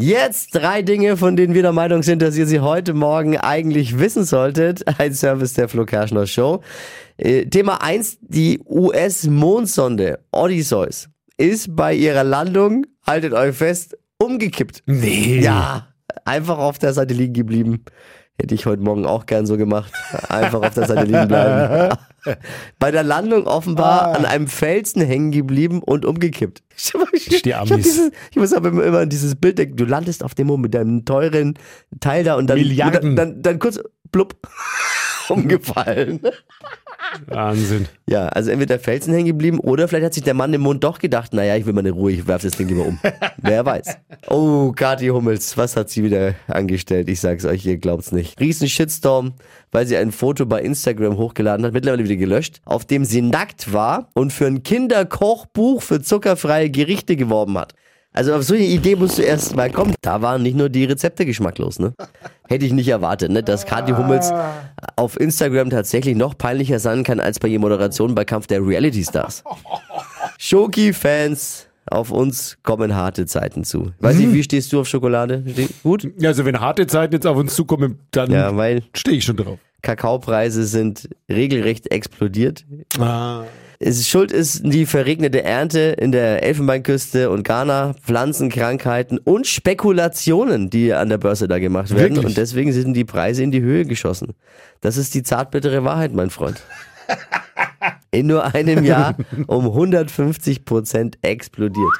Jetzt drei Dinge, von denen wir der Meinung sind, dass ihr sie heute Morgen eigentlich wissen solltet. Ein Service der Flo Kerschner Show. Äh, Thema eins: die US-Mondsonde Odysseus ist bei ihrer Landung, haltet euch fest, umgekippt. Nee. Ja, einfach auf der Seite liegen geblieben. Hätte ich heute Morgen auch gern so gemacht. Einfach auf der Seite liegen bleiben. Bei der Landung offenbar an einem Felsen hängen geblieben und umgekippt. Ich, Die ich, Amis. dieses, ich muss aber immer, an dieses Bild denken. Du landest auf dem Moment mit deinem teuren Teil da und dann, und dann, dann, dann kurz blub umgefallen. Wahnsinn. Ja, also entweder Felsen hängen geblieben oder vielleicht hat sich der Mann im Mund doch gedacht, naja, ich will mal eine Ruhe, ich werf das Ding lieber um. Wer weiß. Oh, Kathi Hummels, was hat sie wieder angestellt? Ich sag's euch, ihr glaubt's nicht. Riesen Shitstorm, weil sie ein Foto bei Instagram hochgeladen hat, mittlerweile wieder gelöscht, auf dem sie nackt war und für ein Kinderkochbuch für zuckerfreie Gerichte geworben hat. Also auf so eine Idee musst du erst mal kommen. Da waren nicht nur die Rezepte geschmacklos, ne? Hätte ich nicht erwartet, ne? Dass Kathi Hummels auf Instagram tatsächlich noch peinlicher sein kann als bei ihrer Moderation bei Kampf der Reality Stars. Schoki-Fans, auf uns kommen harte Zeiten zu. Weiß Mhm. nicht, wie stehst du auf Schokolade? Gut? Ja, also wenn harte Zeiten jetzt auf uns zukommen, dann Ja, stehe ich schon drauf. Kakaopreise sind regelrecht explodiert. Ah. Schuld ist die verregnete Ernte in der Elfenbeinküste und Ghana, Pflanzenkrankheiten und Spekulationen, die an der Börse da gemacht werden. Wirklich? Und deswegen sind die Preise in die Höhe geschossen. Das ist die zartbittere Wahrheit, mein Freund. In nur einem Jahr um 150 Prozent explodiert.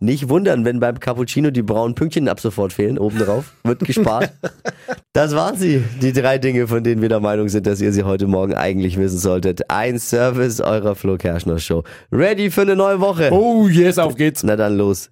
Nicht wundern, wenn beim Cappuccino die braunen Pünktchen ab sofort fehlen, obendrauf. Wird gespart. Das waren sie, die drei Dinge, von denen wir der Meinung sind, dass ihr sie heute Morgen eigentlich wissen solltet. Ein Service eurer Flo Kerschner Show. Ready für eine neue Woche? Oh yes, auf geht's. Na dann los.